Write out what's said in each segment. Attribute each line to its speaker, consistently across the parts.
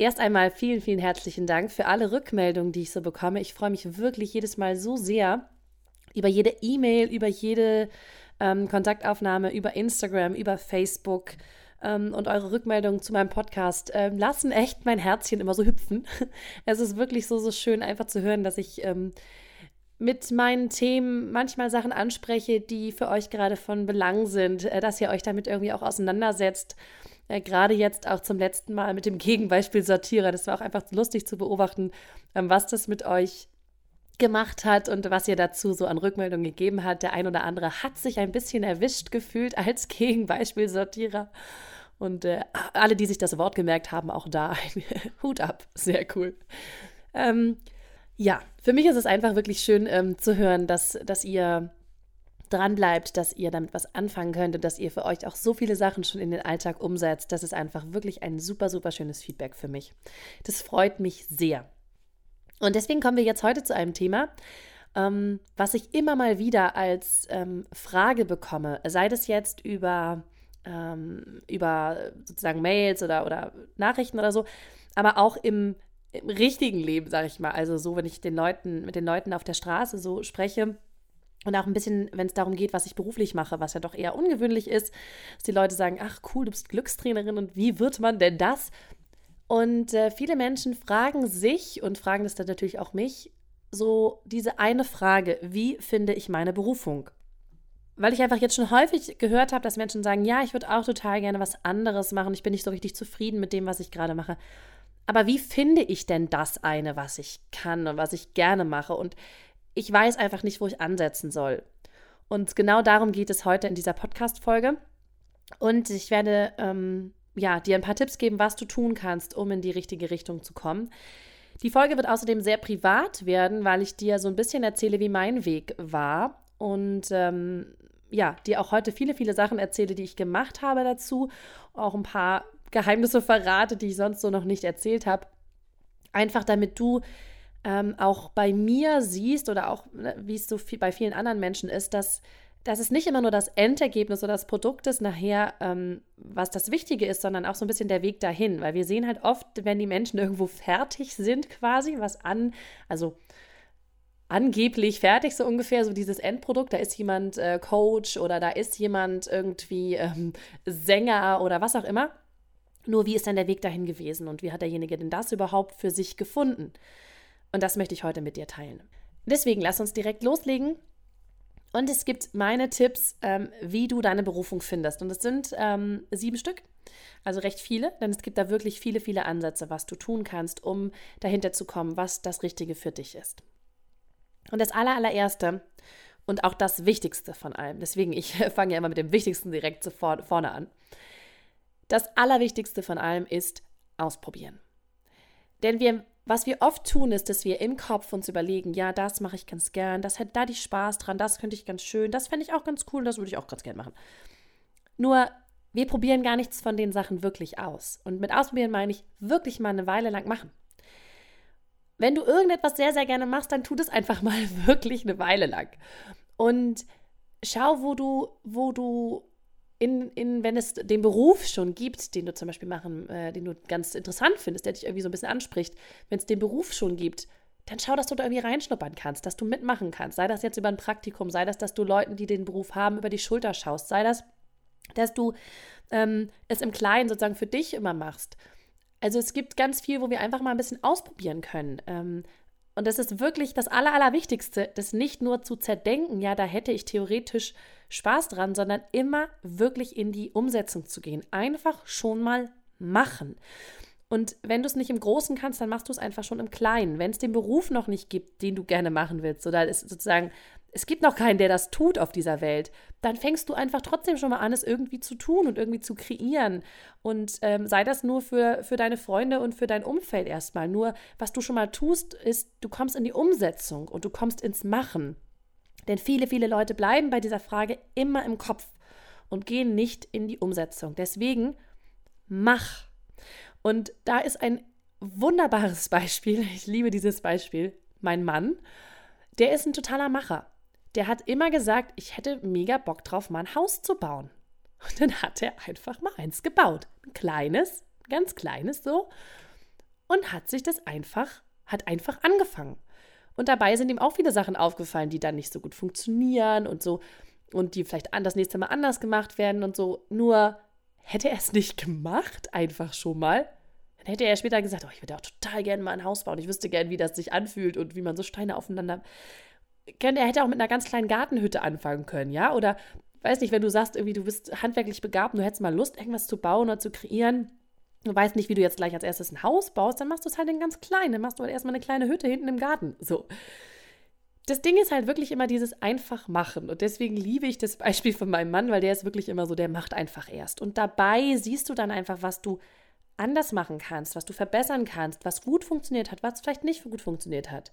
Speaker 1: Erst einmal vielen, vielen herzlichen Dank für alle Rückmeldungen, die ich so bekomme. Ich freue mich wirklich jedes Mal so sehr über jede E-Mail, über jede ähm, Kontaktaufnahme, über Instagram, über Facebook ähm, und eure Rückmeldungen zu meinem Podcast ähm, lassen echt mein Herzchen immer so hüpfen. Es ist wirklich so, so schön, einfach zu hören, dass ich ähm, mit meinen Themen manchmal Sachen anspreche, die für euch gerade von Belang sind, äh, dass ihr euch damit irgendwie auch auseinandersetzt äh, gerade jetzt auch zum letzten Mal mit dem Gegenbeispiel Sortierer. Das war auch einfach lustig zu beobachten, ähm, was das mit euch gemacht hat und was ihr dazu so an Rückmeldungen gegeben hat. Der ein oder andere hat sich ein bisschen erwischt gefühlt als Gegenbeispiel Sortierer. Und äh, alle, die sich das Wort gemerkt haben, auch da ein Hut ab. Sehr cool. Ähm, ja, für mich ist es einfach wirklich schön ähm, zu hören, dass, dass ihr dran bleibt, dass ihr damit was anfangen könnt und dass ihr für euch auch so viele Sachen schon in den Alltag umsetzt. Das ist einfach wirklich ein super, super schönes Feedback für mich. Das freut mich sehr. Und deswegen kommen wir jetzt heute zu einem Thema, ähm, was ich immer mal wieder als ähm, Frage bekomme, sei das jetzt über, ähm, über sozusagen Mails oder, oder Nachrichten oder so, aber auch im, im richtigen Leben, sage ich mal. Also so, wenn ich den Leuten, mit den Leuten auf der Straße so spreche, und auch ein bisschen, wenn es darum geht, was ich beruflich mache, was ja doch eher ungewöhnlich ist, dass die Leute sagen, ach cool, du bist Glückstrainerin und wie wird man denn das? Und äh, viele Menschen fragen sich und fragen das dann natürlich auch mich, so diese eine Frage, wie finde ich meine Berufung? Weil ich einfach jetzt schon häufig gehört habe, dass Menschen sagen, ja, ich würde auch total gerne was anderes machen, ich bin nicht so richtig zufrieden mit dem, was ich gerade mache. Aber wie finde ich denn das eine, was ich kann und was ich gerne mache? Und ich weiß einfach nicht, wo ich ansetzen soll. Und genau darum geht es heute in dieser Podcast-Folge. Und ich werde ähm, ja, dir ein paar Tipps geben, was du tun kannst, um in die richtige Richtung zu kommen. Die Folge wird außerdem sehr privat werden, weil ich dir so ein bisschen erzähle, wie mein Weg war. Und ähm, ja, dir auch heute viele, viele Sachen erzähle, die ich gemacht habe dazu. Auch ein paar Geheimnisse verrate, die ich sonst so noch nicht erzählt habe. Einfach damit du ähm, auch bei mir siehst oder auch, ne, wie es so viel bei vielen anderen Menschen ist, dass, dass es nicht immer nur das Endergebnis oder das Produkt ist nachher, ähm, was das Wichtige ist, sondern auch so ein bisschen der Weg dahin. Weil wir sehen halt oft, wenn die Menschen irgendwo fertig sind, quasi, was an, also angeblich fertig, so ungefähr, so dieses Endprodukt. Da ist jemand äh, Coach oder da ist jemand irgendwie ähm, Sänger oder was auch immer. Nur wie ist denn der Weg dahin gewesen und wie hat derjenige denn das überhaupt für sich gefunden? Und das möchte ich heute mit dir teilen. Deswegen lass uns direkt loslegen. Und es gibt meine Tipps, ähm, wie du deine Berufung findest. Und es sind ähm, sieben Stück, also recht viele, denn es gibt da wirklich viele, viele Ansätze, was du tun kannst, um dahinter zu kommen, was das Richtige für dich ist. Und das allererste und auch das Wichtigste von allem, deswegen ich fange ja immer mit dem Wichtigsten direkt sofort vorne an. Das Allerwichtigste von allem ist ausprobieren. Denn wir was wir oft tun, ist, dass wir im Kopf uns überlegen, ja, das mache ich ganz gern, das hätte da die Spaß dran, das könnte ich ganz schön, das fände ich auch ganz cool, das würde ich auch ganz gern machen. Nur, wir probieren gar nichts von den Sachen wirklich aus. Und mit ausprobieren meine ich wirklich mal eine Weile lang machen. Wenn du irgendetwas sehr, sehr gerne machst, dann tu das einfach mal wirklich eine Weile lang. Und schau, wo du, wo du in, in, wenn es den Beruf schon gibt, den du zum Beispiel machen, äh, den du ganz interessant findest, der dich irgendwie so ein bisschen anspricht, wenn es den Beruf schon gibt, dann schau, dass du da irgendwie reinschnuppern kannst, dass du mitmachen kannst. Sei das jetzt über ein Praktikum, sei das, dass du Leuten, die den Beruf haben, über die Schulter schaust, sei das, dass du ähm, es im Kleinen sozusagen für dich immer machst. Also es gibt ganz viel, wo wir einfach mal ein bisschen ausprobieren können. Ähm, und das ist wirklich das Aller, Allerwichtigste, das nicht nur zu zerdenken, ja, da hätte ich theoretisch Spaß dran, sondern immer wirklich in die Umsetzung zu gehen. Einfach schon mal machen. Und wenn du es nicht im Großen kannst, dann machst du es einfach schon im Kleinen. Wenn es den Beruf noch nicht gibt, den du gerne machen willst, oder es sozusagen es gibt noch keinen, der das tut auf dieser Welt, dann fängst du einfach trotzdem schon mal an, es irgendwie zu tun und irgendwie zu kreieren. Und ähm, sei das nur für, für deine Freunde und für dein Umfeld erstmal. Nur, was du schon mal tust, ist, du kommst in die Umsetzung und du kommst ins Machen. Denn viele, viele Leute bleiben bei dieser Frage immer im Kopf und gehen nicht in die Umsetzung. Deswegen mach. Und da ist ein wunderbares Beispiel. Ich liebe dieses Beispiel. Mein Mann, der ist ein totaler Macher der hat immer gesagt, ich hätte mega Bock drauf, mal ein Haus zu bauen. Und dann hat er einfach mal eins gebaut. Ein kleines, ganz kleines so. Und hat sich das einfach, hat einfach angefangen. Und dabei sind ihm auch viele Sachen aufgefallen, die dann nicht so gut funktionieren und so. Und die vielleicht das nächste Mal anders gemacht werden und so. Nur hätte er es nicht gemacht, einfach schon mal, dann hätte er später gesagt, oh, ich würde auch total gerne mal ein Haus bauen. Ich wüsste gerne, wie das sich anfühlt und wie man so Steine aufeinander er hätte auch mit einer ganz kleinen Gartenhütte anfangen können, ja? Oder weiß nicht, wenn du sagst, irgendwie du bist handwerklich begabt und du hättest mal Lust, irgendwas zu bauen oder zu kreieren, du weißt nicht, wie du jetzt gleich als erstes ein Haus baust, dann machst du es halt in ganz klein. Dann machst du halt erstmal eine kleine Hütte hinten im Garten. So. Das Ding ist halt wirklich immer dieses einfach machen. Und deswegen liebe ich das Beispiel von meinem Mann, weil der ist wirklich immer so, der macht einfach erst. Und dabei siehst du dann einfach, was du anders machen kannst, was du verbessern kannst, was gut funktioniert hat, was vielleicht nicht gut funktioniert hat.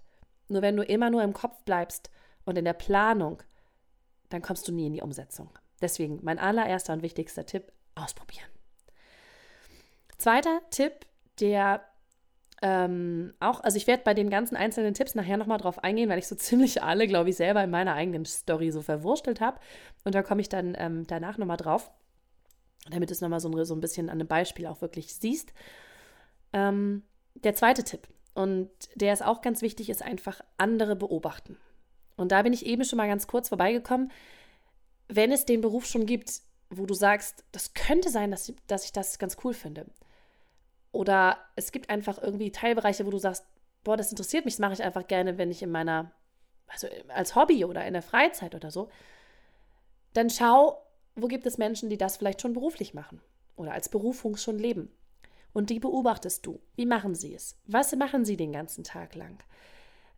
Speaker 1: Nur wenn du immer nur im Kopf bleibst und in der Planung, dann kommst du nie in die Umsetzung. Deswegen mein allererster und wichtigster Tipp, ausprobieren. Zweiter Tipp, der ähm, auch, also ich werde bei den ganzen einzelnen Tipps nachher nochmal drauf eingehen, weil ich so ziemlich alle, glaube ich, selber in meiner eigenen Story so verwurstelt habe. Und da komme ich dann ähm, danach nochmal drauf, damit du es nochmal so, so ein bisschen an einem Beispiel auch wirklich siehst. Ähm, der zweite Tipp, und der ist auch ganz wichtig, ist einfach andere beobachten. Und da bin ich eben schon mal ganz kurz vorbeigekommen. Wenn es den Beruf schon gibt, wo du sagst, das könnte sein, dass, dass ich das ganz cool finde. Oder es gibt einfach irgendwie Teilbereiche, wo du sagst, boah, das interessiert mich, das mache ich einfach gerne, wenn ich in meiner, also als Hobby oder in der Freizeit oder so. Dann schau, wo gibt es Menschen, die das vielleicht schon beruflich machen oder als Berufung schon leben und die beobachtest du. Wie machen sie es? Was machen sie den ganzen Tag lang?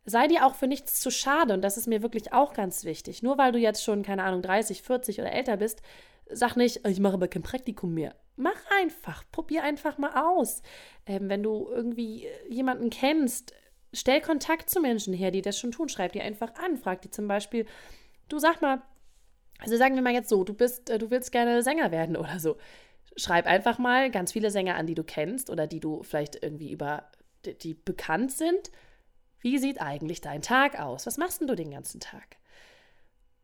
Speaker 1: Sei dir auch für nichts zu schade und das ist mir wirklich auch ganz wichtig. Nur weil du jetzt schon, keine Ahnung, 30, 40 oder älter bist, sag nicht, ich mache aber kein Praktikum mehr. Mach einfach, probier einfach mal aus. Ähm, wenn du irgendwie jemanden kennst, stell Kontakt zu Menschen her, die das schon tun. Schreib dir einfach an, frag die zum Beispiel, du sag mal, also sagen wir mal jetzt so, du bist, äh, du willst gerne Sänger werden oder so schreib einfach mal ganz viele Sänger an, die du kennst oder die du vielleicht irgendwie über, die, die bekannt sind. Wie sieht eigentlich dein Tag aus? Was machst denn du den ganzen Tag?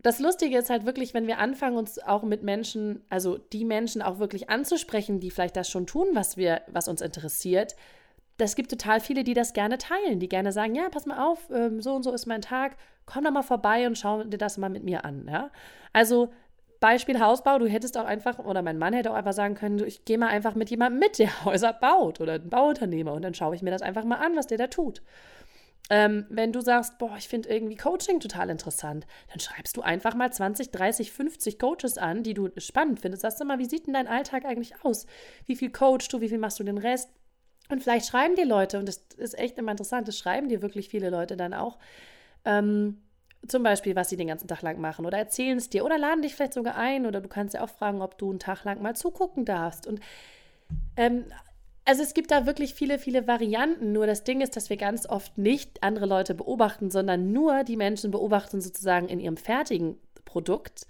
Speaker 1: Das Lustige ist halt wirklich, wenn wir anfangen, uns auch mit Menschen, also die Menschen auch wirklich anzusprechen, die vielleicht das schon tun, was wir, was uns interessiert. Das gibt total viele, die das gerne teilen, die gerne sagen, ja, pass mal auf, ähm, so und so ist mein Tag, komm doch mal vorbei und schau dir das mal mit mir an. Ja? Also Beispiel Hausbau, du hättest auch einfach, oder mein Mann hätte auch einfach sagen können, ich gehe mal einfach mit jemandem mit, der Häuser baut oder ein Bauunternehmer und dann schaue ich mir das einfach mal an, was der da tut. Ähm, wenn du sagst, boah, ich finde irgendwie Coaching total interessant, dann schreibst du einfach mal 20, 30, 50 Coaches an, die du spannend findest. Sagst du mal, wie sieht denn dein Alltag eigentlich aus? Wie viel coachst du? Wie viel machst du den Rest? Und vielleicht schreiben dir Leute, und das ist echt immer interessant, das schreiben dir wirklich viele Leute dann auch, ähm, zum Beispiel, was sie den ganzen Tag lang machen oder erzählen es dir oder laden dich vielleicht sogar ein oder du kannst ja auch fragen, ob du einen Tag lang mal zugucken darfst. Und ähm, also es gibt da wirklich viele, viele Varianten. Nur das Ding ist, dass wir ganz oft nicht andere Leute beobachten, sondern nur die Menschen beobachten sozusagen in ihrem fertigen Produkt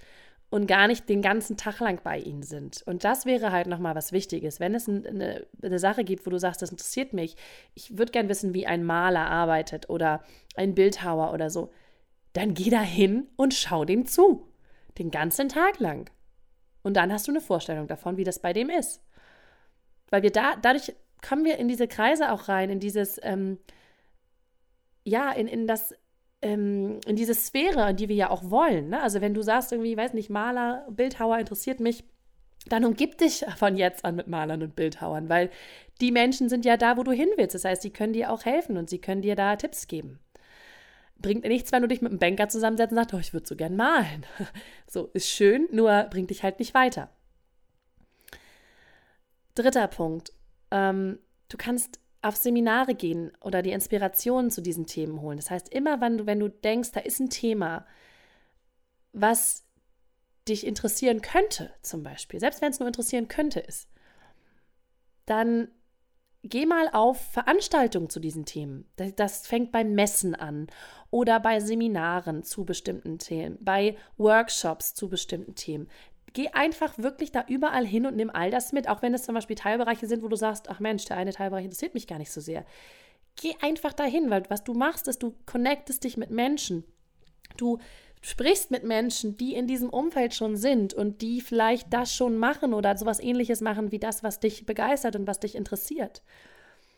Speaker 1: und gar nicht den ganzen Tag lang bei ihnen sind. Und das wäre halt nochmal was Wichtiges. Wenn es eine, eine, Sache gibt, wo du sagst, das interessiert mich, ich würde gern wissen, wie ein Maler arbeitet oder ein Bildhauer oder so, dann geh da hin und schau dem zu. Den ganzen Tag lang. Und dann hast du eine Vorstellung davon, wie das bei dem ist. Weil wir da, dadurch kommen wir in diese Kreise auch rein, in dieses, ähm, ja, in, in das, ähm, in diese Sphäre, die wir ja auch wollen. Ne? Also wenn du sagst, irgendwie, weiß nicht, Maler, Bildhauer interessiert mich, dann umgib dich von jetzt an mit Malern und Bildhauern, weil die Menschen sind ja da, wo du hin willst. Das heißt, sie können dir auch helfen und sie können dir da Tipps geben. Bringt nichts, wenn du dich mit einem Banker zusammensetzt und sagst, oh, ich würde so gern malen. So, ist schön, nur bringt dich halt nicht weiter. Dritter Punkt. Ähm, du kannst auf Seminare gehen oder die Inspirationen zu diesen Themen holen. Das heißt, immer wenn du, wenn du denkst, da ist ein Thema, was dich interessieren könnte, zum Beispiel, selbst wenn es nur interessieren könnte, ist, dann geh mal auf Veranstaltungen zu diesen Themen. Das, das, fängt bei Messen an oder bei Seminaren zu bestimmten Themen, bei Workshops zu bestimmten Themen. Geh einfach wirklich da überall hin und nimm all das mit, auch wenn es zum Beispiel Teilbereiche sind, wo du sagst, ach Mensch, der eine Teilbereich interessiert mich gar nicht so sehr. Geh einfach dahin, weil was du machst, ist, du connectest dich mit Menschen. Du sprichst mit Menschen, die in diesem Umfeld schon sind und die vielleicht das schon machen oder sowas ähnliches machen wie das, was dich begeistert und was dich interessiert.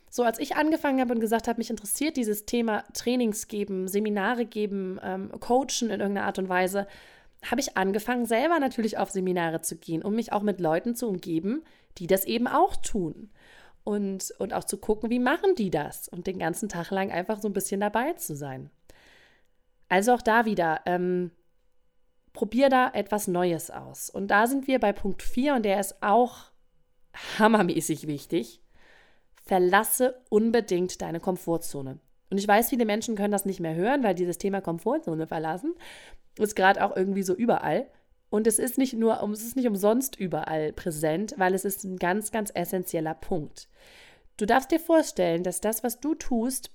Speaker 1: So, als ich angefangen habe und gesagt habe, mich interessiert dieses Thema Trainings geben, Seminare geben, ähm, Coachen in irgendeiner Art und Weise, habe ich angefangen, selber natürlich auf Seminare zu gehen, um mich auch mit Leuten zu umgeben, die das eben auch tun. Und, und auch zu gucken, wie machen die das und den ganzen Tag lang einfach so ein bisschen dabei zu sein. Also auch da wieder, ähm, probier da etwas Neues aus. Und da sind wir bei Punkt 4 und der ist auch hammermäßig wichtig. Verlasse unbedingt deine Komfortzone. Und ich weiß, viele Menschen können das nicht mehr hören, weil dieses Thema Komfortzone verlassen ist gerade auch irgendwie so überall. Und es ist nicht nur, es ist nicht umsonst überall präsent, weil es ist ein ganz, ganz essentieller Punkt. Du darfst dir vorstellen, dass das, was du tust,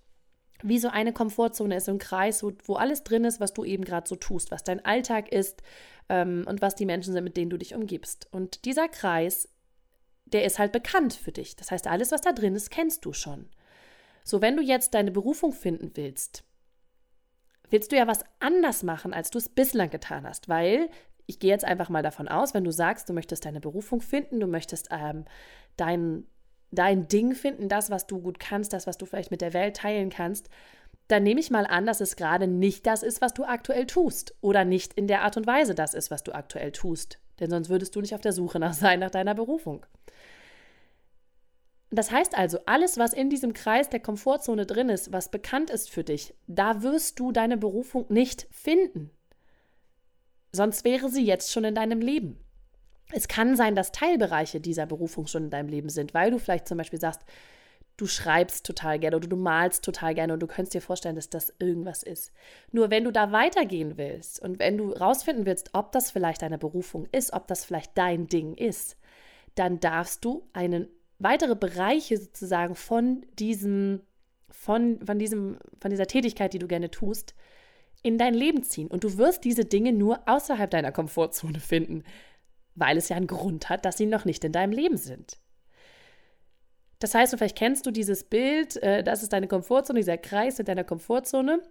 Speaker 1: wie so eine Komfortzone ist, ein Kreis, wo, wo alles drin ist, was du eben gerade so tust, was dein Alltag ist ähm, und was die Menschen sind, mit denen du dich umgibst. Und dieser Kreis, der ist halt bekannt für dich. Das heißt, alles, was da drin ist, kennst du schon. So, wenn du jetzt deine Berufung finden willst, willst du ja was anders machen, als du es bislang getan hast, weil ich gehe jetzt einfach mal davon aus, wenn du sagst, du möchtest deine Berufung finden, du möchtest ähm, dein dein Ding finden, das, was du gut kannst, das, was du vielleicht mit der Welt teilen kannst, dann nehme ich mal an, dass es gerade nicht das ist, was du aktuell tust oder nicht in der Art und Weise das ist, was du aktuell tust. Denn sonst würdest du nicht auf der Suche nach sein, nach deiner Berufung. Das heißt also, alles, was in diesem Kreis der Komfortzone drin ist, was bekannt ist für dich, da wirst du deine Berufung nicht finden. Sonst wäre sie jetzt schon in deinem Leben. Es kann sein, dass Teilbereiche dieser Berufung schon in deinem Leben sind, weil du vielleicht zum Beispiel sagst, du schreibst total gerne oder du malst total gerne und du könntest dir vorstellen, dass das irgendwas ist. Nur wenn du da weitergehen willst und wenn du rausfinden willst, ob das vielleicht deine Berufung ist, ob das vielleicht dein Ding ist, dann darfst du einen weitere Bereiche sozusagen von diesem, von, von diesem, von dieser Tätigkeit, die du gerne tust, in dein Leben ziehen. Und du wirst diese Dinge nur außerhalb deiner Komfortzone finden weil es ja einen Grund hat, dass sie noch nicht in deinem Leben sind. Das heißt, vielleicht kennst du dieses Bild, äh, das ist deine Komfortzone, dieser Kreis in deiner Komfortzone.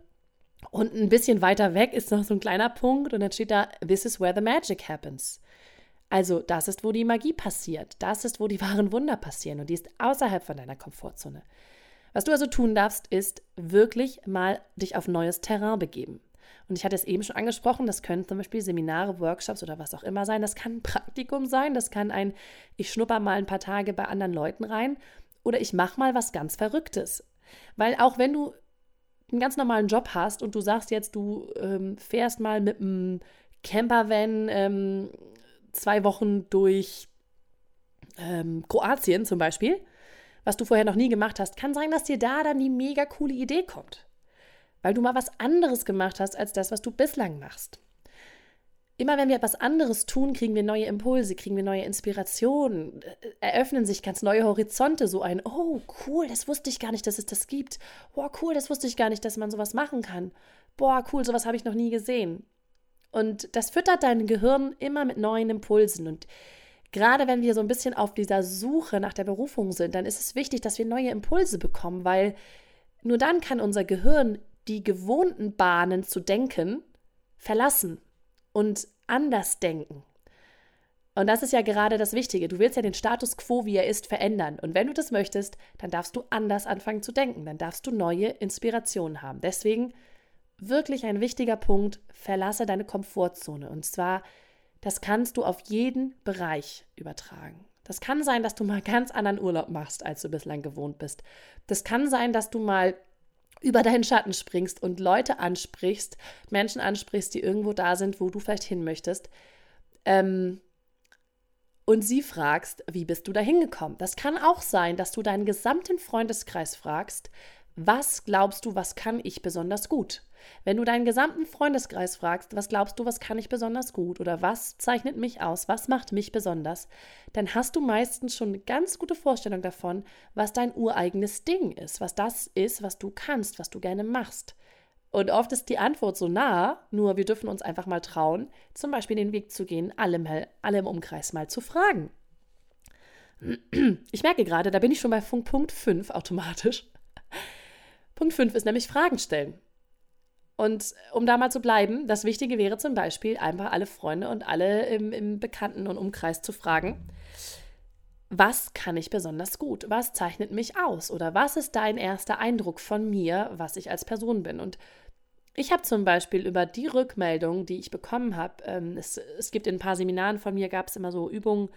Speaker 1: Und ein bisschen weiter weg ist noch so ein kleiner Punkt und dann steht da, This is where the magic happens. Also, das ist, wo die Magie passiert. Das ist, wo die wahren Wunder passieren. Und die ist außerhalb von deiner Komfortzone. Was du also tun darfst, ist wirklich mal dich auf neues Terrain begeben. Und ich hatte es eben schon angesprochen, das können zum Beispiel Seminare, Workshops oder was auch immer sein. Das kann ein Praktikum sein, das kann ein, ich schnupper mal ein paar Tage bei anderen Leuten rein oder ich mache mal was ganz Verrücktes. Weil auch wenn du einen ganz normalen Job hast und du sagst jetzt, du ähm, fährst mal mit einem Campervan ähm, zwei Wochen durch ähm, Kroatien zum Beispiel, was du vorher noch nie gemacht hast, kann sein, dass dir da dann die mega coole Idee kommt weil du mal was anderes gemacht hast als das, was du bislang machst. Immer wenn wir etwas anderes tun, kriegen wir neue Impulse, kriegen wir neue Inspirationen, äh, eröffnen sich ganz neue Horizonte, so ein, oh cool, das wusste ich gar nicht, dass es das gibt. Boah, cool, das wusste ich gar nicht, dass man sowas machen kann. Boah, cool, sowas habe ich noch nie gesehen. Und das füttert dein Gehirn immer mit neuen Impulsen. Und gerade wenn wir so ein bisschen auf dieser Suche nach der Berufung sind, dann ist es wichtig, dass wir neue Impulse bekommen, weil nur dann kann unser Gehirn die gewohnten Bahnen zu denken verlassen und anders denken. Und das ist ja gerade das Wichtige. Du willst ja den Status quo, wie er ist, verändern. Und wenn du das möchtest, dann darfst du anders anfangen zu denken. Dann darfst du neue Inspirationen haben. Deswegen wirklich ein wichtiger Punkt, verlasse deine Komfortzone. Und zwar, das kannst du auf jeden Bereich übertragen. Das kann sein, dass du mal ganz anderen Urlaub machst, als du bislang gewohnt bist. Das kann sein, dass du mal über deinen Schatten springst und Leute ansprichst, Menschen ansprichst, die irgendwo da sind, wo du vielleicht hin möchtest. Ähm, und sie fragst, wie bist du da hingekommen? Das kann auch sein, dass du deinen gesamten Freundeskreis fragst, Was glaubst du, was kann ich besonders gut? Wenn du deinen gesamten Freundeskreis fragst, was glaubst du, was kann ich besonders gut oder was zeichnet mich aus, was macht mich besonders, dann hast du meistens schon eine ganz gute Vorstellung davon, was dein ureigenes Ding ist, was das ist, was du kannst, was du gerne machst. Und oft ist die Antwort so nah, nur wir dürfen uns einfach mal trauen, zum Beispiel den Weg zu gehen, alle, mal, alle im Umkreis mal zu fragen. Ich merke gerade, da bin ich schon bei Punkt 5 automatisch. Punkt 5 ist nämlich Fragen stellen. Und um da mal zu bleiben, das Wichtige wäre zum Beispiel, einfach alle Freunde und alle im, im Bekannten- und Umkreis zu fragen, was kann ich besonders gut? Was zeichnet mich aus? Oder was ist dein erster Eindruck von mir, was ich als Person bin? Und ich habe zum Beispiel über die Rückmeldung, die ich bekommen habe, ähm, es, es, gibt in ein paar Seminaren von mir, gab es immer so Übungen,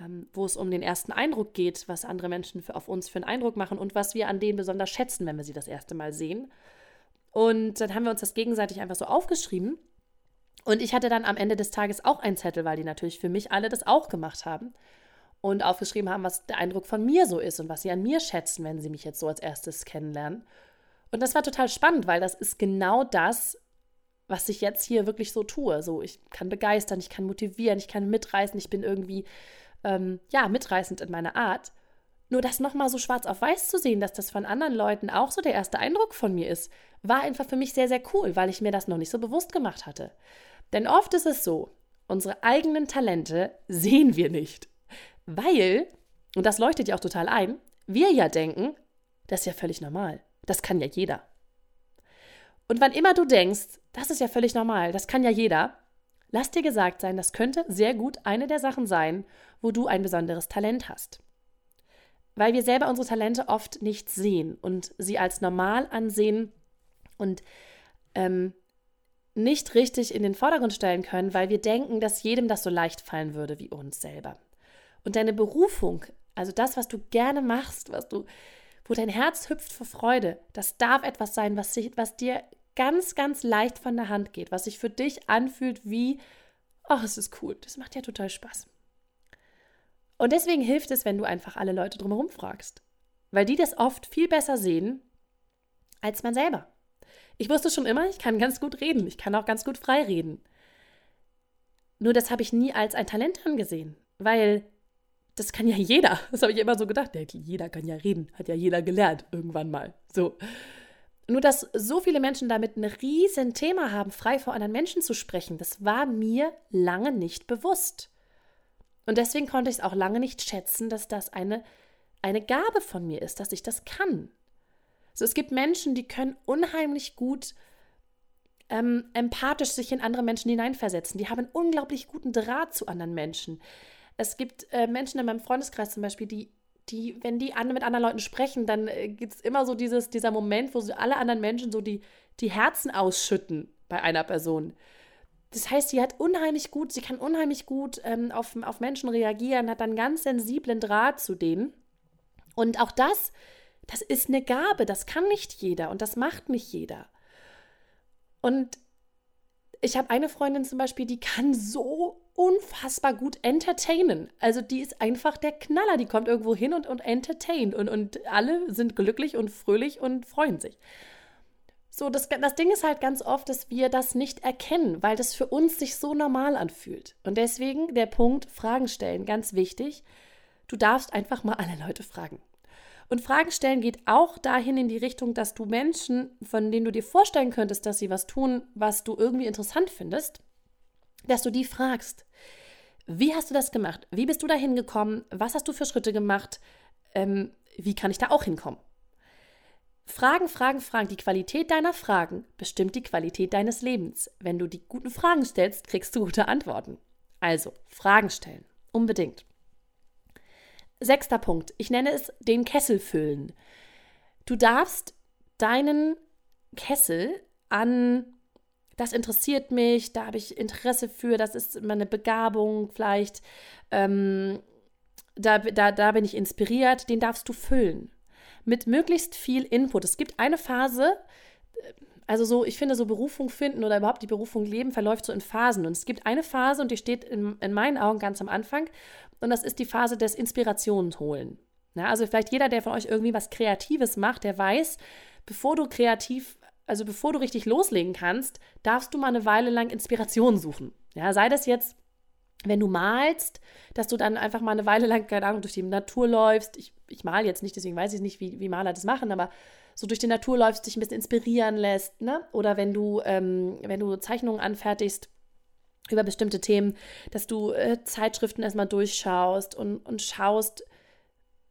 Speaker 1: ähm, wo es um den ersten Eindruck geht, was andere Menschen für, auf uns für einen Eindruck machen und was wir an denen besonders schätzen, wenn wir sie das erste Mal sehen. Und dann haben wir uns das gegenseitig einfach so aufgeschrieben. Und ich hatte dann am Ende des Tages auch einen Zettel, weil die natürlich für mich alle das auch gemacht haben und aufgeschrieben haben, was der Eindruck von mir so ist und was sie an mir schätzen, wenn sie mich jetzt so als erstes kennenlernen. Und das war total spannend, weil das ist genau das, was ich jetzt hier wirklich so tue. So, ich kann begeistern, ich kann motivieren, ich kann mitreißen, ich bin irgendwie ähm, ja mitreißend in meiner Art. Nur das nochmal so schwarz auf weiß zu sehen, dass das von anderen Leuten auch so der erste Eindruck von mir ist, war einfach für mich sehr, sehr cool, weil ich mir das noch nicht so bewusst gemacht hatte. Denn oft ist es so, unsere eigenen Talente sehen wir nicht. Weil, und das leuchtet ja auch total ein, wir ja denken, das ist ja völlig normal. Das kann ja jeder. Und wann immer du denkst, das ist ja völlig normal, das kann ja jeder, lass dir gesagt sein, das könnte sehr gut eine der Sachen sein, wo du ein besonderes Talent hast. Weil wir selber unsere Talente oft nicht sehen und sie als normal ansehen und ähm, nicht richtig in den Vordergrund stellen können, weil wir denken, dass jedem das so leicht fallen würde wie uns selber. Und deine Berufung, also das, was du gerne machst, was du wo dein Herz hüpft vor Freude. Das darf etwas sein, was, sich, was dir ganz, ganz leicht von der Hand geht, was sich für dich anfühlt wie, ach, es ist cool, das macht ja total Spaß. Und deswegen hilft es, wenn du einfach alle Leute drumherum fragst, weil die das oft viel besser sehen als man selber. Ich wusste schon immer, ich kann ganz gut reden, ich kann auch ganz gut frei reden. Nur das habe ich nie als ein Talent angesehen, weil das kann ja jeder. Das habe ich immer so gedacht. Jeder kann ja reden, hat ja jeder gelernt irgendwann mal. So. Nur, dass so viele Menschen damit ein riesen Thema haben, frei vor anderen Menschen zu sprechen, das war mir lange nicht bewusst. Und deswegen konnte ich es auch lange nicht schätzen, dass das eine, eine Gabe von mir ist, dass ich das kann. So, es gibt Menschen, die können unheimlich gut ähm, empathisch sich in andere Menschen hineinversetzen. Die haben einen unglaublich guten Draht zu anderen Menschen. Es gibt äh, Menschen in meinem Freundeskreis zum Beispiel, die, die, wenn die an, mit anderen Leuten sprechen, dann äh, gibt es immer so dieses, dieser Moment, wo so alle anderen Menschen so die, die Herzen ausschütten bei einer Person. Das heißt, sie hat unheimlich gut, sie kann unheimlich gut ähm, auf, auf Menschen reagieren, hat einen ganz sensiblen Draht zu denen. Und auch das, das ist eine Gabe, das kann nicht jeder und das macht nicht jeder. Und ich habe eine Freundin zum Beispiel, die kann so unfassbar gut entertainen. Also die ist einfach der Knaller. Die kommt irgendwo hin und, und entertaint. Und, und alle sind glücklich und fröhlich und freuen sich. So, das, das Ding ist halt ganz oft, dass wir das nicht erkennen, weil das für uns sich so normal anfühlt. Und deswegen der Punkt, Fragen stellen, ganz wichtig. Du darfst einfach mal alle Leute fragen. Und Fragen stellen geht auch dahin in die Richtung, dass du Menschen, von denen du dir vorstellen könntest, dass sie was tun, was du irgendwie interessant findest, dass du die fragst. Wie hast du das gemacht? Wie bist du da hingekommen? Was hast du für Schritte gemacht? Ähm, wie kann ich da auch hinkommen? Fragen, Fragen, Fragen. Die Qualität deiner Fragen bestimmt die Qualität deines Lebens. Wenn du die guten Fragen stellst, kriegst du gute Antworten. Also, Fragen stellen. Unbedingt. Sechster Punkt. Ich nenne es den Kessel füllen. Du darfst deinen Kessel an das interessiert mich, da habe ich Interesse für, das ist meine Begabung vielleicht, ähm, da, da, da bin ich inspiriert, den darfst du füllen. Mit möglichst viel Input. Es gibt eine Phase, also so, ich finde, so Berufung finden oder überhaupt die Berufung leben verläuft so in Phasen. Und es gibt eine Phase, und die steht in, in meinen Augen ganz am Anfang, und das ist die Phase des Inspirationsholen. Ja, also vielleicht jeder, der von euch irgendwie was Kreatives macht, der weiß, bevor du kreativ, also bevor du richtig loslegen kannst, darfst du mal eine Weile lang Inspiration suchen. Ja, sei das jetzt wenn du malst, dass du dann einfach mal eine Weile lang, keine Ahnung, durch die Natur läufst. Ich, ich mal jetzt nicht, deswegen weiß ich nicht, wie, wie Maler das machen, aber so durch die Natur läufst, dich ein bisschen inspirieren lässt, ne? Oder wenn du, ähm, wenn du Zeichnungen anfertigst über bestimmte Themen, dass du äh, Zeitschriften erstmal durchschaust und, und schaust,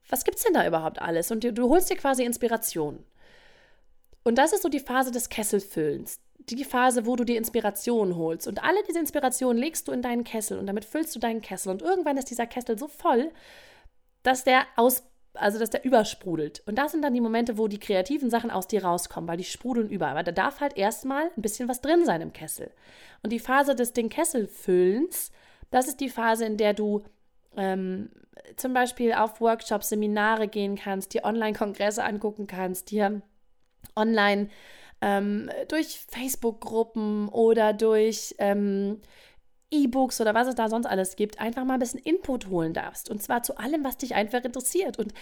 Speaker 1: was gibt es denn da überhaupt alles? Und du, du holst dir quasi Inspiration. Und das ist so die Phase des Kesselfüllens die Phase, wo du die Inspiration holst. Und alle diese Inspirationen legst du in deinen Kessel und damit füllst du deinen Kessel. Und irgendwann ist dieser Kessel so voll, dass der aus, also dass der übersprudelt. Und das sind dann die Momente, wo die kreativen Sachen aus dir rauskommen, weil die sprudeln über. Aber da darf halt erstmal ein bisschen was drin sein im Kessel. Und die Phase des den Kessel füllens, das ist die Phase, in der du ähm, zum Beispiel auf Workshops, Seminare gehen kannst, dir Online-Kongresse angucken kannst, dir online ähm, durch Facebook-Gruppen oder durch ähm, E-Books oder was es da sonst alles gibt, einfach mal ein bisschen Input holen darfst. Und zwar zu allem, was dich einfach interessiert. Und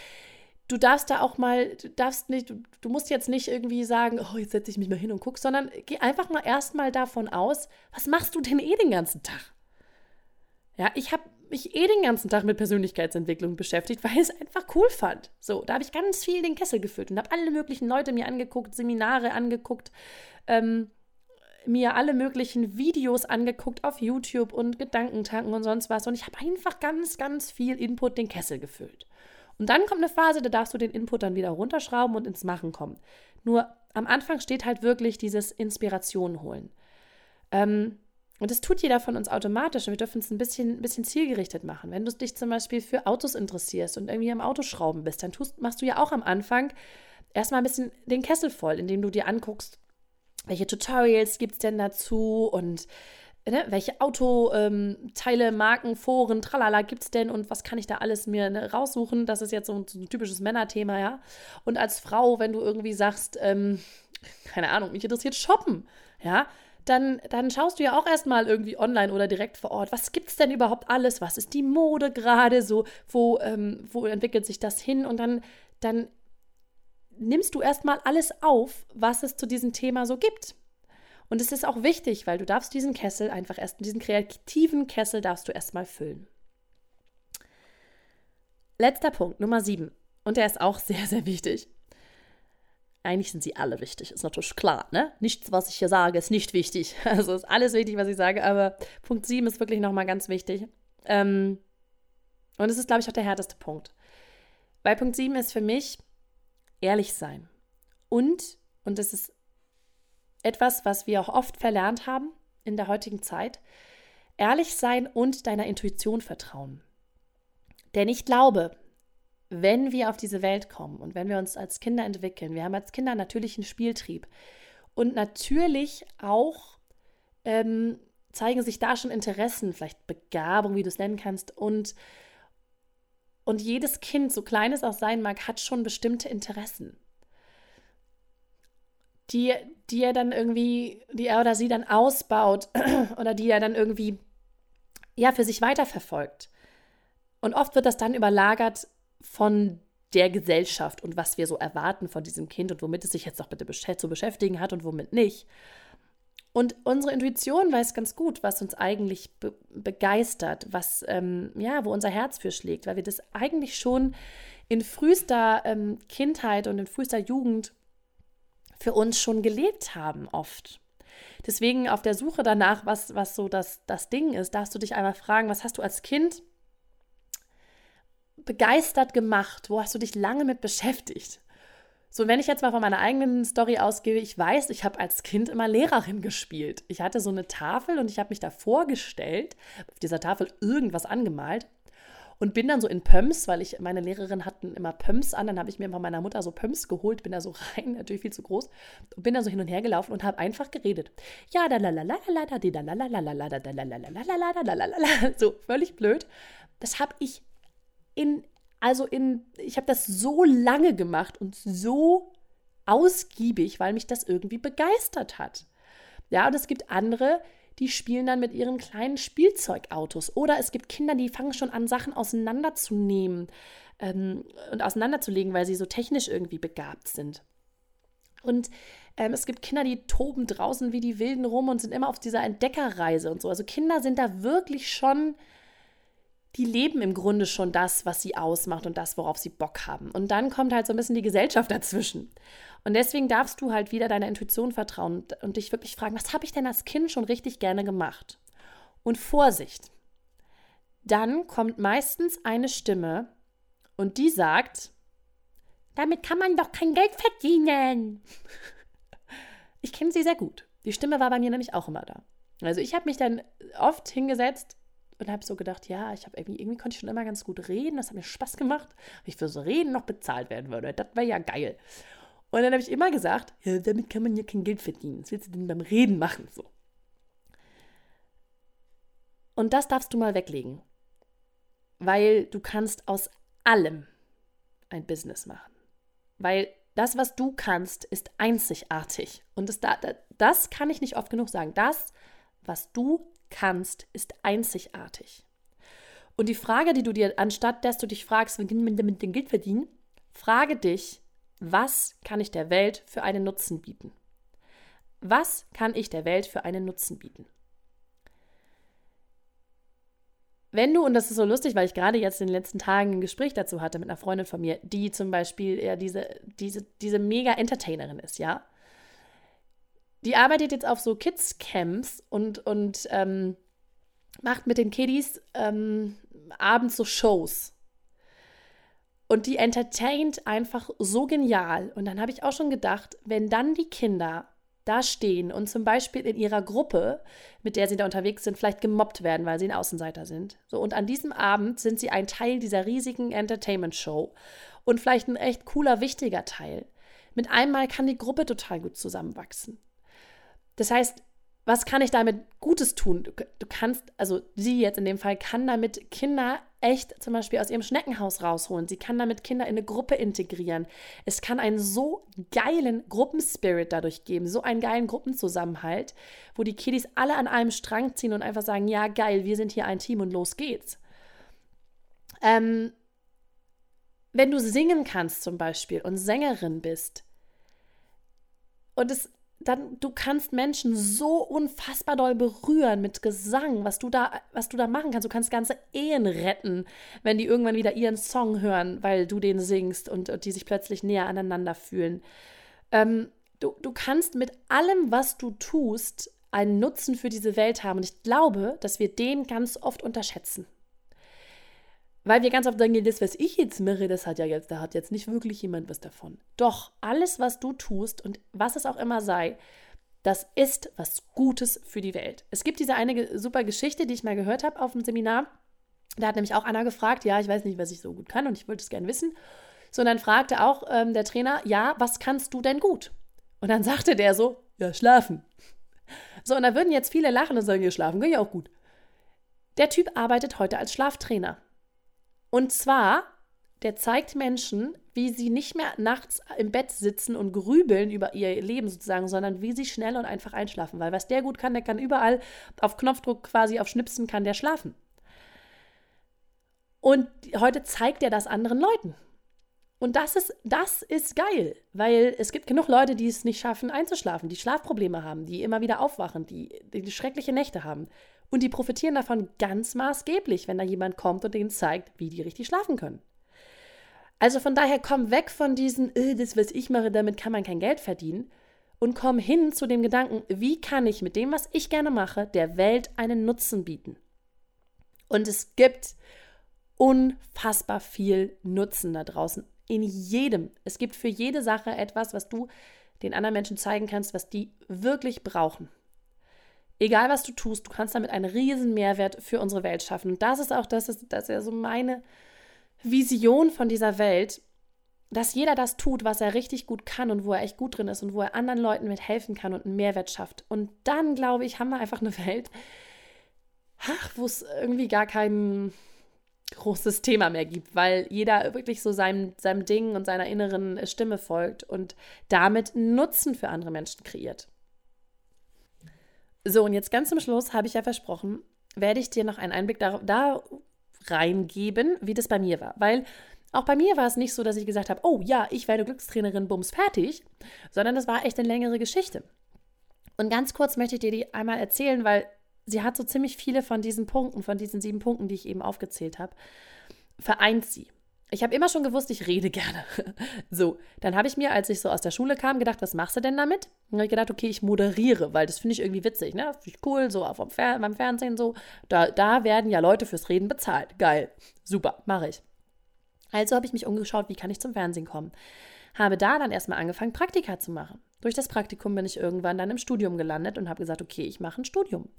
Speaker 1: du darfst da auch mal, du darfst nicht, du, du musst jetzt nicht irgendwie sagen, oh, jetzt setze ich mich mal hin und guck, sondern geh einfach mal erstmal davon aus, was machst du denn eh den ganzen Tag? Ja, ich habe mich eh den ganzen Tag mit Persönlichkeitsentwicklung beschäftigt, weil ich es einfach cool fand. So, da habe ich ganz viel den Kessel gefüllt und habe alle möglichen Leute mir angeguckt, Seminare angeguckt, ähm, mir alle möglichen Videos angeguckt auf YouTube und Gedankentanken und sonst was. Und ich habe einfach ganz, ganz viel Input den Kessel gefüllt. Und dann kommt eine Phase, da darfst du den Input dann wieder runterschrauben und ins Machen kommen. Nur am Anfang steht halt wirklich dieses Inspiration holen. Ähm, und das tut jeder von uns automatisch und wir dürfen es ein bisschen, ein bisschen zielgerichtet machen. Wenn du dich zum Beispiel für Autos interessierst und irgendwie am Autoschrauben bist, dann tust, machst du ja auch am Anfang erstmal ein bisschen den Kessel voll, indem du dir anguckst, welche Tutorials gibt es denn dazu und ne, welche Autoteile, ähm, Marken, Foren, tralala gibt es denn und was kann ich da alles mir ne, raussuchen? Das ist jetzt so ein, so ein, typisches Männerthema, ja. Und als Frau, wenn du irgendwie sagst, ähm, keine Ahnung, mich interessiert Shoppen, ja, dann, dann schaust du ja auch erstmal irgendwie online oder direkt vor Ort, was gibt es denn überhaupt alles? Was ist die Mode gerade so? Wo, ähm, wo entwickelt sich das hin? Und dann, dann nimmst du erstmal alles auf, was es zu diesem Thema so gibt. Und es ist auch wichtig, weil du darfst diesen Kessel einfach erst, diesen kreativen Kessel darfst du erstmal füllen. Letzter Punkt, Nummer sieben. Und der ist auch sehr, sehr wichtig. Eigentlich sind sie alle wichtig, ist natürlich klar, ne? Nichts, was ich hier sage, ist nicht wichtig. Also ist alles wichtig, was ich sage, aber Punkt 7 ist wirklich nochmal ganz wichtig. Ähm, und es ist, glaube ich, auch der härteste Punkt. Weil Punkt 7 ist für mich ehrlich sein. Und, und das ist etwas, was wir auch oft verlernt haben in der heutigen Zeit, ehrlich sein und deiner Intuition vertrauen. Denn ich glaube, wenn wir auf diese Welt kommen und wenn wir uns als Kinder entwickeln, wir haben als Kinder natürlich einen Spieltrieb. Und natürlich auch ähm, zeigen sich da schon Interessen, vielleicht Begabung, wie du es nennen kannst. Und, und jedes Kind, so klein es auch sein mag, hat schon bestimmte Interessen. Die, die er dann irgendwie, die er oder sie dann ausbaut oder die er dann irgendwie ja, für sich weiterverfolgt. Und oft wird das dann überlagert von der Gesellschaft und was wir so erwarten von diesem Kind und womit es sich jetzt auch bitte zu beschäftigen hat und womit nicht. Und unsere Intuition weiß ganz gut, was uns eigentlich be begeistert, was, ähm, ja, wo unser Herz für schlägt, weil wir das eigentlich schon in frühester ähm, Kindheit und in frühester Jugend für uns schon gelebt haben, oft. Deswegen auf der Suche danach, was, was so das, das Ding ist, darfst du dich einmal fragen, was hast du als Kind begeistert gemacht? Wo hast du dich lange mit beschäftigt? So, wenn ich jetzt mal von meiner eigenen Story ausgehe, ich weiß, ich habe als Kind immer Lehrerin gespielt. Ich hatte so eine Tafel und ich habe mich da vorgestellt, auf dieser Tafel irgendwas angemalt und bin dann so in Pumps, weil ich meine Lehrerin hatten immer Pumps an, dann habe ich mir von meiner Mutter so Pumps geholt, bin da so rein, natürlich viel zu groß und bin da so hin und her gelaufen und habe einfach geredet. Ja, da la la la la la da la la la la la da la la la la la la la la la so völlig blöd. Das habe ich in, also in, ich habe das so lange gemacht und so ausgiebig, weil mich das irgendwie begeistert hat. Ja, und es gibt andere, die spielen dann mit ihren kleinen Spielzeugautos. Oder es gibt Kinder, die fangen schon an, Sachen auseinanderzunehmen ähm, und auseinanderzulegen, weil sie so technisch irgendwie begabt sind. Und ähm, es gibt Kinder, die toben draußen wie die Wilden rum und sind immer auf dieser Entdeckerreise und so. Also Kinder sind da wirklich schon, die leben im Grunde schon das, was sie ausmacht und das, worauf sie Bock haben. Und dann kommt halt so ein bisschen die Gesellschaft dazwischen. Und deswegen darfst du halt wieder deiner Intuition vertrauen und, und dich wirklich fragen, was habe ich denn als Kind schon richtig gerne gemacht? Und Vorsicht, dann kommt meistens eine Stimme und die sagt, damit kann man doch kein Geld verdienen. Ich kenne sie sehr gut. Die Stimme war bei mir nämlich auch immer da. Also ich habe mich dann oft hingesetzt und habe so gedacht, ja, ich habe irgendwie, irgendwie konnte ich schon immer ganz gut reden, das hat mir Spaß gemacht, ich für so Reden noch bezahlt werden würde. Das wäre ja geil. Und dann habe ich immer gesagt, ja, damit kann man ja kein Geld verdienen. Was willst du denn beim Reden machen? So. Und das darfst du mal weglegen. Weil du kannst aus allem ein Business machen. Weil das, was du kannst, ist einzigartig. Und das, das kann ich nicht oft genug sagen. Das, was du kannst, ist einzigartig. Und die Frage, die du dir, anstatt dass du dich fragst, wie kann man damit den Geld verdienen, frage dich, was kann ich der Welt für einen Nutzen bieten? Was kann ich der Welt für einen Nutzen bieten? wenn du, und das ist so lustig, weil ich gerade jetzt in den letzten Tagen ein Gespräch dazu hatte mit einer Freundin von mir, die zum Beispiel ja diese, diese, diese mega Entertainerin ist, ja. Die arbeitet jetzt auf so Kids-Camps und, und ähm, macht mit den Kiddies ähm, abends so Shows. Und die entertaint einfach so genial. Und dann habe ich auch schon gedacht, wenn dann die Kinder da stehen und zum Beispiel in ihrer Gruppe, mit der sie da unterwegs sind, vielleicht gemobbt werden, weil sie ein Außenseiter sind. So, und an diesem Abend sind sie ein Teil dieser riesigen Entertainment-Show und vielleicht ein echt cooler, wichtiger Teil. Mit einmal kann die Gruppe total gut zusammenwachsen. Das heißt, was kann ich damit Gutes tun? Du, du, kannst, also sie jetzt in dem Fall, kann damit Kinder echt zum Beispiel aus ihrem Schneckenhaus rausholen. Sie kann damit Kinder in eine Gruppe integrieren. Es kann einen so geilen Gruppenspirit dadurch geben, so einen geilen Gruppenzusammenhalt, wo die Kiddies alle an einem Strang ziehen und einfach sagen, ja geil, wir sind hier ein Team und los geht's. Ähm, wenn du singen kannst zum Beispiel und Sängerin bist und es dann du kannst Menschen so unfassbar doll berühren mit Gesang, was du da, was du da machen kannst. Du kannst ganze Ehen retten, wenn die irgendwann wieder ihren Song hören, weil du den singst und, und die sich plötzlich näher aneinander fühlen. Ähm, du, du kannst mit allem, was du tust, einen Nutzen für diese Welt haben. Und ich glaube, dass wir den ganz oft unterschätzen. Weil wir ganz oft denken, das, was ich jetzt mache, das hat ja jetzt, da hat jetzt nicht wirklich jemand was davon. Doch, alles, was du tust und was es auch immer sei, das ist was Gutes für die Welt. Es gibt diese eine super Geschichte, die ich mal gehört habe auf dem Seminar. Da hat nämlich auch Anna gefragt, ja, ich weiß nicht, was ich so gut kann und ich wollte es gerne wissen. So, und dann fragte auch ähm, der Trainer, ja, was kannst du denn gut? Und dann sagte der so, ja, schlafen. So, und da würden jetzt viele lachen und sagen, ja, schlafen kann ja auch gut. Der Typ arbeitet heute als Schlaftrainer. Und zwar, der zeigt Menschen, wie sie nicht mehr nachts im Bett sitzen und grübeln über ihr Leben sozusagen, sondern wie sie schnell und einfach einschlafen. Weil was der gut kann, der kann überall auf Knopfdruck quasi auf Schnipsen kann der schlafen. Und heute zeigt er das anderen Leuten. Und das ist, das ist geil, weil es gibt genug Leute, die es nicht schaffen, einzuschlafen, die Schlafprobleme haben, die immer wieder aufwachen, die, die schreckliche Nächte haben. Und die profitieren davon ganz maßgeblich, wenn da jemand kommt und denen zeigt, wie die richtig schlafen können. Also von daher komm weg von diesen, äh, das, was ich mache, damit kann man kein Geld verdienen. Und komm hin zu dem Gedanken, wie kann ich mit dem, was ich gerne mache, der Welt einen Nutzen bieten? Und es gibt unfassbar viel Nutzen da draußen. In jedem. Es gibt für jede Sache etwas, was du den anderen Menschen zeigen kannst, was die wirklich brauchen. Egal was du tust, du kannst damit einen riesen Mehrwert für unsere Welt schaffen. Und das ist auch das, das ist ja so meine Vision von dieser Welt, dass jeder das tut, was er richtig gut kann und wo er echt gut drin ist und wo er anderen Leuten mit helfen kann und einen Mehrwert schafft. Und dann, glaube ich, haben wir einfach eine Welt, wo es irgendwie gar kein großes Thema mehr gibt, weil jeder wirklich so seinem, seinem Ding und seiner inneren Stimme folgt und damit Nutzen für andere Menschen kreiert. So, und jetzt ganz zum Schluss habe ich ja versprochen, werde ich dir noch einen Einblick da, da reingeben, wie das bei mir war. Weil Auch bei mir war es nicht so, dass ich gesagt habe, oh ja, ich werde Glückstrainerin, bums, fertig, sondern das war echt eine längere Geschichte. Und ganz kurz möchte ich dir die einmal erzählen, weil sie hat so ziemlich viele von diesen Punkten, von diesen sieben Punkten, die ich eben aufgezählt habe, vereint sie. Ich habe immer schon gewusst, ich rede gerne. So, dann habe ich mir, als ich so aus der Schule kam, gedacht, was machst du denn damit? Dann habe ich gedacht, okay, ich moderiere, weil das finde ich irgendwie witzig, ne? Finde ich cool, so auf Fer beim Fernsehen so. Da, da werden ja Leute fürs Reden bezahlt. Geil. Super, mache ich. Also habe ich mich umgeschaut, wie kann ich zum Fernsehen kommen. Habe da dann erstmal angefangen, Praktika zu machen. Durch das Praktikum bin ich irgendwann dann im Studium gelandet und habe gesagt, okay, ich mache ein Studium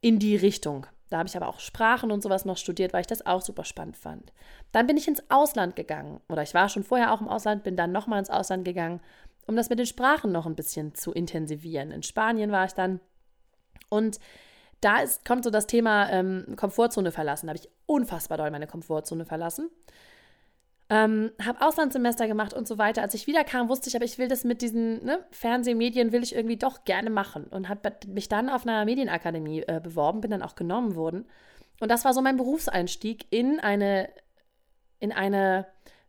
Speaker 1: in die Richtung. Da habe ich aber auch Sprachen und sowas noch studiert, weil ich das auch super spannend fand. Dann bin ich ins Ausland gegangen. Oder ich war schon vorher auch im Ausland, bin dann nochmal ins Ausland gegangen, um das mit den Sprachen noch ein bisschen zu intensivieren. In Spanien war ich dann. Und da ist, kommt so das Thema ähm, Komfortzone verlassen. Da habe ich unfassbar doll meine Komfortzone verlassen. Ähm, habe Auslandssemester gemacht und so weiter. Als ich wiederkam, wusste ich, aber ich will das mit diesen ne, Fernsehmedien, will ich irgendwie doch gerne machen. Und habe mich dann auf einer Medienakademie äh, beworben, bin dann auch genommen worden. Und das war so mein Berufseinstieg in eine, in eine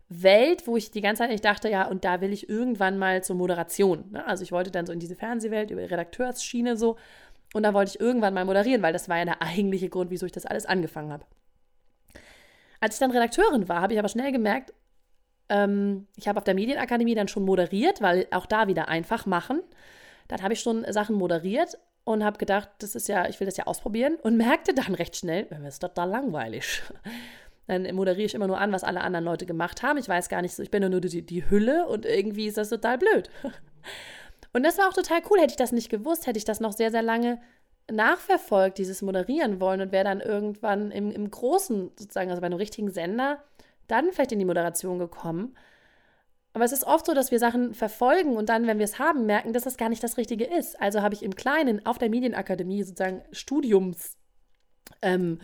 Speaker 1: Welt, wo ich die ganze Zeit nicht dachte, ja, und da will ich irgendwann mal zur Moderation. Ne? Also ich wollte dann so in diese Fernsehwelt, über die Redakteursschiene so. Und da wollte ich irgendwann mal moderieren, weil das war ja der eigentliche Grund, wieso ich das alles angefangen habe. Als ich dann Redakteurin war, habe ich aber schnell gemerkt, ähm, ich habe auf der Medienakademie dann schon moderiert, weil auch da wieder einfach machen. Dann habe ich schon Sachen moderiert und habe gedacht, das ist ja, ich will das ja ausprobieren und merkte dann recht schnell, mir ist total langweilig. Dann moderiere ich immer nur an, was alle anderen Leute gemacht haben. Ich weiß gar nicht, ich bin nur die, die Hülle und irgendwie ist das total blöd. Und das war auch total cool. Hätte ich das nicht gewusst, hätte ich das noch sehr, sehr lange nachverfolgt, dieses Moderieren wollen und wäre dann irgendwann im, im Großen, sozusagen, also bei einem richtigen Sender, dann vielleicht in die Moderation gekommen. Aber es ist oft so, dass wir Sachen verfolgen und dann, wenn wir es haben, merken, dass das gar nicht das Richtige ist. Also habe ich im Kleinen auf der Medienakademie sozusagen Studiums ähm,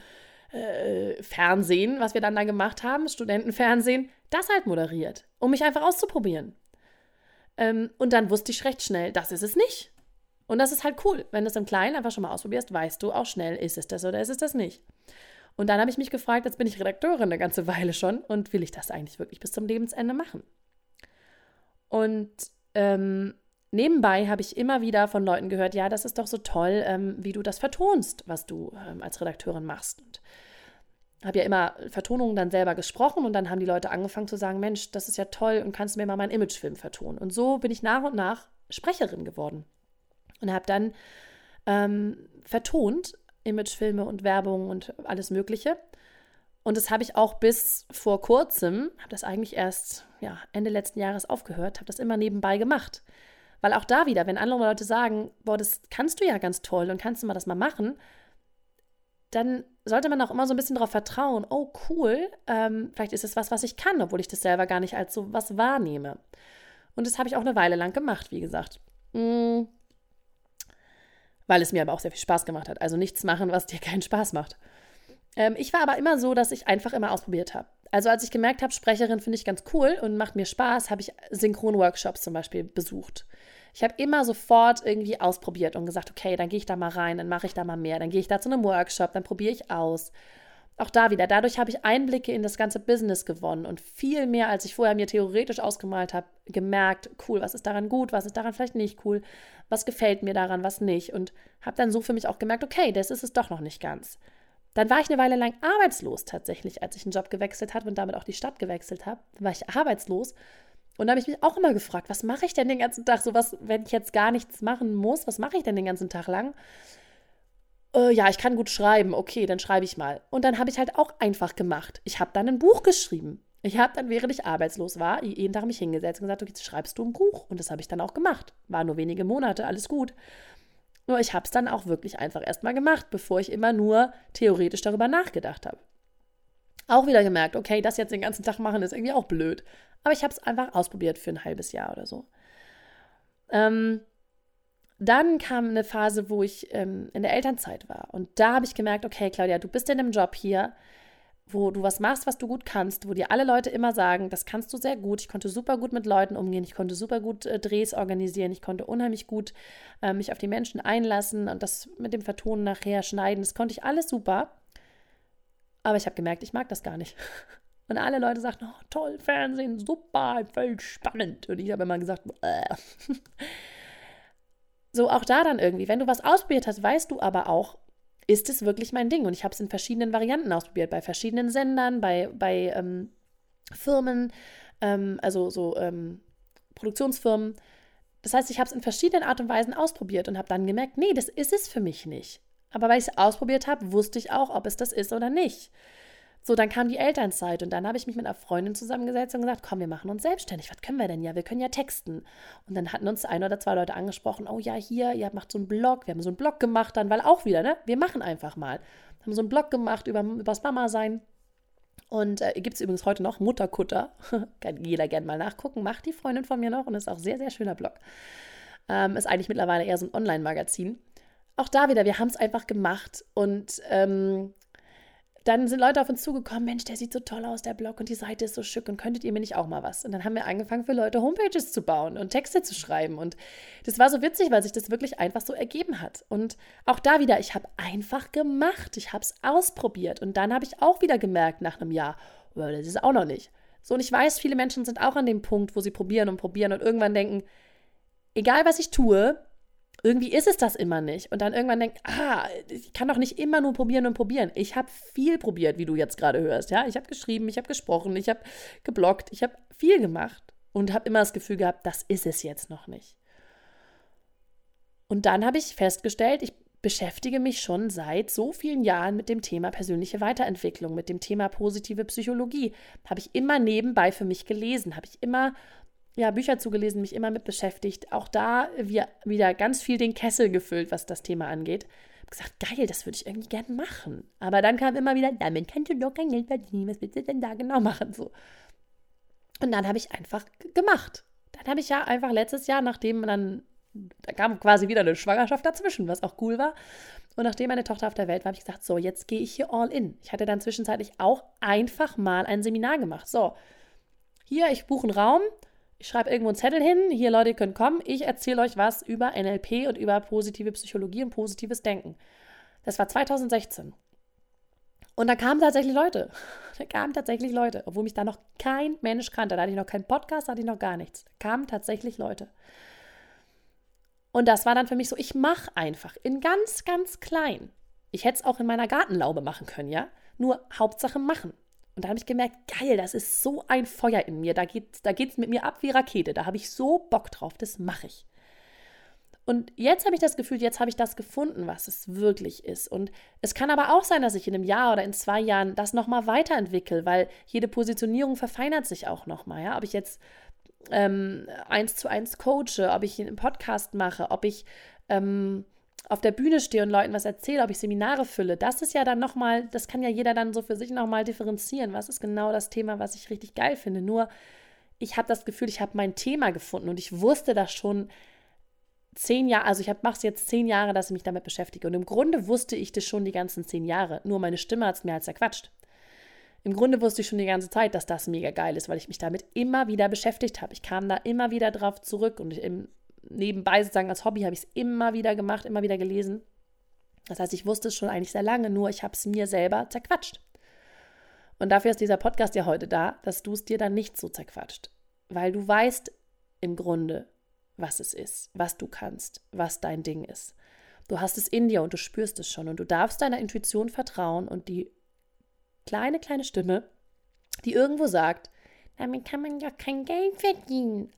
Speaker 1: äh, Fernsehen, was wir dann da gemacht haben, Studentenfernsehen, das halt moderiert, um mich einfach auszuprobieren. Ähm, und dann wusste ich recht schnell, das ist es nicht. Und das ist halt cool. Wenn du es im Kleinen einfach schon mal ausprobierst, weißt du auch schnell, ist es das oder ist es das nicht. Und dann habe ich mich gefragt, jetzt bin ich Redakteurin eine ganze Weile schon und will ich das eigentlich wirklich bis zum Lebensende machen? Und ähm, nebenbei habe ich immer wieder von Leuten gehört, ja, das ist doch so toll, ähm, wie du das vertonst, was du ähm, als Redakteurin machst. Und habe ja immer Vertonungen dann selber gesprochen und dann haben die Leute angefangen zu sagen, Mensch, das ist ja toll und kannst du mir mal meinen Imagefilm vertonen. Und so bin ich nach und nach Sprecherin geworden und habe dann ähm, vertont Imagefilme und Werbung und alles Mögliche. Und das habe ich auch bis vor kurzem, habe das eigentlich erst ja, Ende letzten Jahres aufgehört, habe das immer nebenbei gemacht. Weil auch da wieder, wenn andere Leute sagen, boah, das kannst du ja ganz toll und kannst du mal das mal machen, dann sollte man auch immer so ein bisschen darauf vertrauen, oh cool, ähm, vielleicht ist es was, was ich kann, obwohl ich das selber gar nicht als so was wahrnehme. Und das habe ich auch eine Weile lang gemacht, wie gesagt. Mm, weil es mir aber auch sehr viel Spaß gemacht hat. Also nichts machen, was dir keinen Spaß macht. Ähm, ich war aber immer so, dass ich einfach immer ausprobiert habe. Also als ich gemerkt habe, Sprecherin finde ich ganz cool und macht mir Spaß, habe ich Synchron-Workshops zum Beispiel besucht. Ich habe immer sofort irgendwie ausprobiert und gesagt, okay, dann gehe ich da mal rein, dann mache ich da mal mehr, dann gehe ich da zu einem Workshop, dann probiere ich aus. Auch da wieder, dadurch habe ich Einblicke in das ganze Business gewonnen und viel mehr, als ich vorher mir theoretisch ausgemalt habe, gemerkt, cool, was ist daran gut, was ist daran vielleicht nicht cool, was gefällt mir daran, was nicht. Und habe dann so für mich auch gemerkt, okay, das ist es doch noch nicht ganz. Dann war ich eine Weile lang arbeitslos tatsächlich, als ich einen Job gewechselt habe und damit auch die Stadt gewechselt habe. Dann war ich arbeitslos und da habe ich mich auch immer gefragt, was mache ich denn den ganzen Tag? So was, wenn ich jetzt gar nichts machen muss, was mache ich denn den ganzen Tag lang? Äh, ja, ich kann gut schreiben, okay, dann schreibe ich mal. Und dann habe ich halt auch einfach gemacht. Ich habe dann ein Buch geschrieben. Ich habe dann, während ich arbeitslos war, jeden Tag mich hingesetzt und gesagt, okay, jetzt schreibst du ein Buch. Und das habe ich dann auch gemacht. War nur wenige Monate, alles gut. Nur ich habe es dann auch wirklich einfach erstmal gemacht, bevor ich immer nur theoretisch darüber nachgedacht habe. Auch wieder gemerkt, okay, das jetzt den ganzen Tag machen ist irgendwie auch blöd. Aber ich habe es einfach ausprobiert für ein halbes Jahr oder so. Ähm, dann kam eine Phase, wo ich ähm, in der Elternzeit war. Und da habe ich gemerkt, okay, Claudia, du bist in einem Job hier, wo du was machst, was du gut kannst, wo dir alle Leute immer sagen, das kannst du sehr gut. Ich konnte super gut mit Leuten umgehen, ich konnte super gut äh, Drehs organisieren, ich konnte unheimlich gut äh, mich auf die Menschen einlassen und das mit dem Vertonen nachher schneiden, das konnte ich alles super. Aber ich habe gemerkt, ich mag das gar nicht. Und alle Leute sagten, oh, toll, Fernsehen, super, voll spannend. Und ich habe immer gesagt, Bäh. So auch da dann irgendwie, wenn du was ausprobiert hast, weißt du aber auch, ist es wirklich mein Ding? Und ich habe es in verschiedenen Varianten ausprobiert, bei verschiedenen Sendern, bei, bei ähm, Firmen, ähm, also so ähm, Produktionsfirmen. Das heißt, ich habe es in verschiedenen Art und Weisen ausprobiert und habe dann gemerkt, nee, das ist es für mich nicht. Aber weil ich es ausprobiert habe, wusste ich auch, ob es das ist oder nicht. So, dann kam die Elternzeit und dann habe ich mich mit einer Freundin zusammengesetzt und gesagt, komm, wir machen uns selbstständig. Was können wir denn ja? Wir können ja texten. Und dann hatten uns ein oder zwei Leute angesprochen, oh ja, hier, ihr macht so einen Blog. Wir haben so einen Blog gemacht dann, weil auch wieder, ne? Wir machen einfach mal. Haben so einen Blog gemacht über, über das Mama-Sein. Und äh, gibt es übrigens heute noch Mutterkutter. Kann jeder gerne mal nachgucken. Macht die Freundin von mir noch und ist auch sehr, sehr schöner Blog. Ähm, ist eigentlich mittlerweile eher so ein Online-Magazin. Auch da wieder, wir haben es einfach gemacht und ähm, dann sind Leute auf uns zugekommen, Mensch, der sieht so toll aus, der Blog und die Seite ist so schick und könntet ihr mir nicht auch mal was? Und dann haben wir angefangen für Leute Homepages zu bauen und Texte zu schreiben und das war so witzig, weil sich das wirklich einfach so ergeben hat. Und auch da wieder, ich habe einfach gemacht, ich habe es ausprobiert und dann habe ich auch wieder gemerkt nach einem Jahr, oh, das ist auch noch nicht. So und ich weiß, viele Menschen sind auch an dem Punkt, wo sie probieren und probieren und irgendwann denken, egal was ich tue, irgendwie ist es das immer nicht. Und dann irgendwann denkt, ah, ich kann doch nicht immer nur probieren und probieren. Ich habe viel probiert, wie du jetzt gerade hörst. Ja, ich habe geschrieben, ich habe gesprochen, ich habe geblockt, ich habe viel gemacht und habe immer das Gefühl gehabt, das ist es jetzt noch nicht. Und dann habe ich festgestellt, ich beschäftige mich schon seit so vielen Jahren mit dem Thema persönliche Weiterentwicklung, mit dem Thema positive Psychologie. Habe ich immer nebenbei für mich gelesen, habe ich immer ja, Bücher zugelesen, mich immer mit beschäftigt. Auch da wir, wieder ganz viel den Kessel gefüllt, was das Thema angeht. Hab gesagt, geil, das würde ich irgendwie gerne machen. Aber dann kam immer wieder, damit kannst du doch kein Geld verdienen. Was willst du denn da genau machen? So. Und dann habe ich einfach gemacht. Dann habe ich ja einfach letztes Jahr, nachdem dann, da kam quasi wieder eine Schwangerschaft dazwischen, was auch cool war. Und nachdem meine Tochter auf der Welt war, habe ich gesagt, so, jetzt gehe ich hier all in. Ich hatte dann zwischenzeitlich auch einfach mal ein Seminar gemacht. So, hier, ich buche einen Raum ich schreibe irgendwo einen Zettel hin, hier Leute, ihr könnt kommen, ich erzähle euch was über NLP und über positive Psychologie und positives Denken. Das war 2016. Und da kamen tatsächlich Leute. Da kamen tatsächlich Leute, obwohl mich da noch kein Mensch kannte. Da hatte ich noch keinen Podcast, da hatte ich noch gar nichts. Da kamen tatsächlich Leute. Und das war dann für mich so, ich mache einfach in ganz, ganz klein. Ich hätte es auch in meiner Gartenlaube machen können, ja? Nur Hauptsache machen. Und da habe ich gemerkt, geil, das ist so ein Feuer in mir. Da geht da geht's mit mir ab wie Rakete. Da habe ich so Bock drauf. Das mache ich. Und jetzt habe ich das Gefühl, jetzt habe ich das gefunden, was es wirklich ist. Und es kann aber auch sein, dass ich in einem Jahr oder in zwei Jahren das nochmal weiterentwickle, weil jede Positionierung verfeinert sich auch nochmal. Ja? Ob ich jetzt ähm, eins zu eins coache, ob ich einen Podcast mache, ob ich ähm, auf der Bühne stehe und Leuten was erzähle, ob ich Seminare fülle, das ist ja dann nochmal, das kann ja jeder dann so für sich nochmal differenzieren. Was ist genau das Thema, was ich richtig geil finde? Nur, ich habe das Gefühl, ich habe mein Thema gefunden und ich wusste das schon zehn Jahre, also ich mache es jetzt zehn Jahre, dass ich mich damit beschäftige. Und im Grunde wusste ich das schon die ganzen zehn Jahre. Nur meine Stimme hat es mir halt zerquatscht. Im Grunde wusste ich schon die ganze Zeit, dass das mega geil ist, weil ich mich damit immer wieder beschäftigt habe. Ich kam da immer wieder drauf zurück und im nebenbei sozusagen als Hobby habe ich es immer wieder gemacht, immer wieder gelesen. Das heißt, ich wusste es schon eigentlich sehr lange, nur ich habe es mir selber zerquatscht. Und dafür ist dieser Podcast ja heute da, dass du es dir dann nicht so zerquatscht. Weil du weißt im Grunde, was es ist, was du kannst, was dein Ding ist. Du hast es in dir und du spürst es schon und du darfst deiner Intuition vertrauen und die kleine, kleine Stimme, die irgendwo sagt, damit kann man ja kein Geld verdienen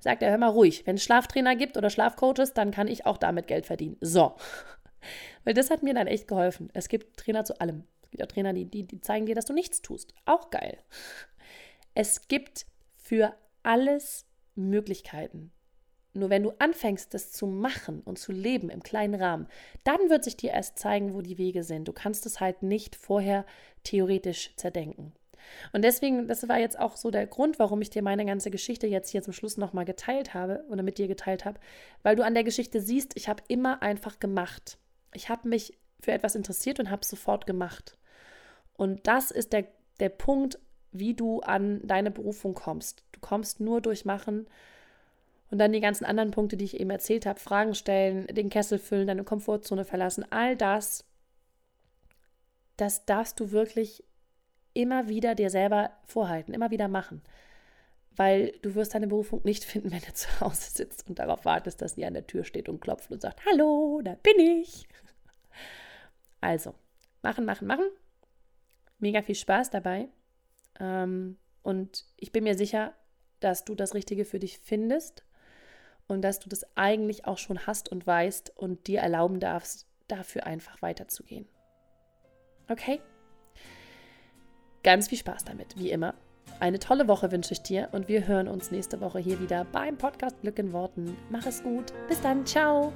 Speaker 1: sagt er, hör mal ruhig, wenn es Schlaftrainer gibt oder Schlafcoaches, dann kann ich auch damit Geld verdienen. So. Weil das hat mir dann echt geholfen. Es gibt Trainer zu allem. Es gibt auch Trainer, die, die, die zeigen dir, dass du nichts tust. Auch geil. Es gibt für alles Möglichkeiten. Nur wenn du anfängst, das zu machen und zu leben im kleinen Rahmen, dann wird sich dir erst zeigen, wo die Wege sind. Du kannst es halt nicht vorher theoretisch zerdenken. Und deswegen, das war jetzt auch so der Grund, warum ich dir meine ganze Geschichte jetzt hier zum Schluss nochmal geteilt habe oder mit dir geteilt habe, weil du an der Geschichte siehst, ich habe immer einfach gemacht. Ich habe mich für etwas interessiert und habe es sofort gemacht. Und das ist der, der Punkt, wie du an deine Berufung kommst. Du kommst nur durch Machen und dann die ganzen anderen Punkte, die ich eben erzählt habe, Fragen stellen, den Kessel füllen, deine Komfortzone verlassen, all das, das darfst du wirklich immer wieder dir selber vorhalten, immer wieder machen. Weil du wirst deine Berufung nicht finden, wenn du zu Hause sitzt und darauf wartest, dass sie an der Tür steht und klopft und sagt, hallo, da bin ich. Also, machen, machen, machen. Mega viel Spaß dabei. Ähm, und ich bin mir sicher, dass du das Richtige für dich findest und dass du das eigentlich auch schon hast und weißt und dir erlauben darfst, dafür einfach weiterzugehen. Okay? Ganz viel Spaß damit, wie immer. Eine tolle Woche wünsche ich dir und wir hören uns nächste Woche hier wieder beim Podcast Glück in Worten. Mach es gut. Bis dann. Ciao.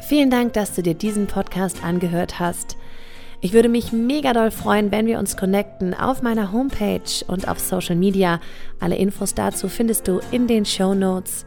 Speaker 1: Vielen Dank, dass du dir diesen Podcast angehört hast. Ich würde mich mega doll freuen, wenn wir uns connecten auf meiner Homepage und auf Social Media. Alle Infos dazu findest du in den Show Notes.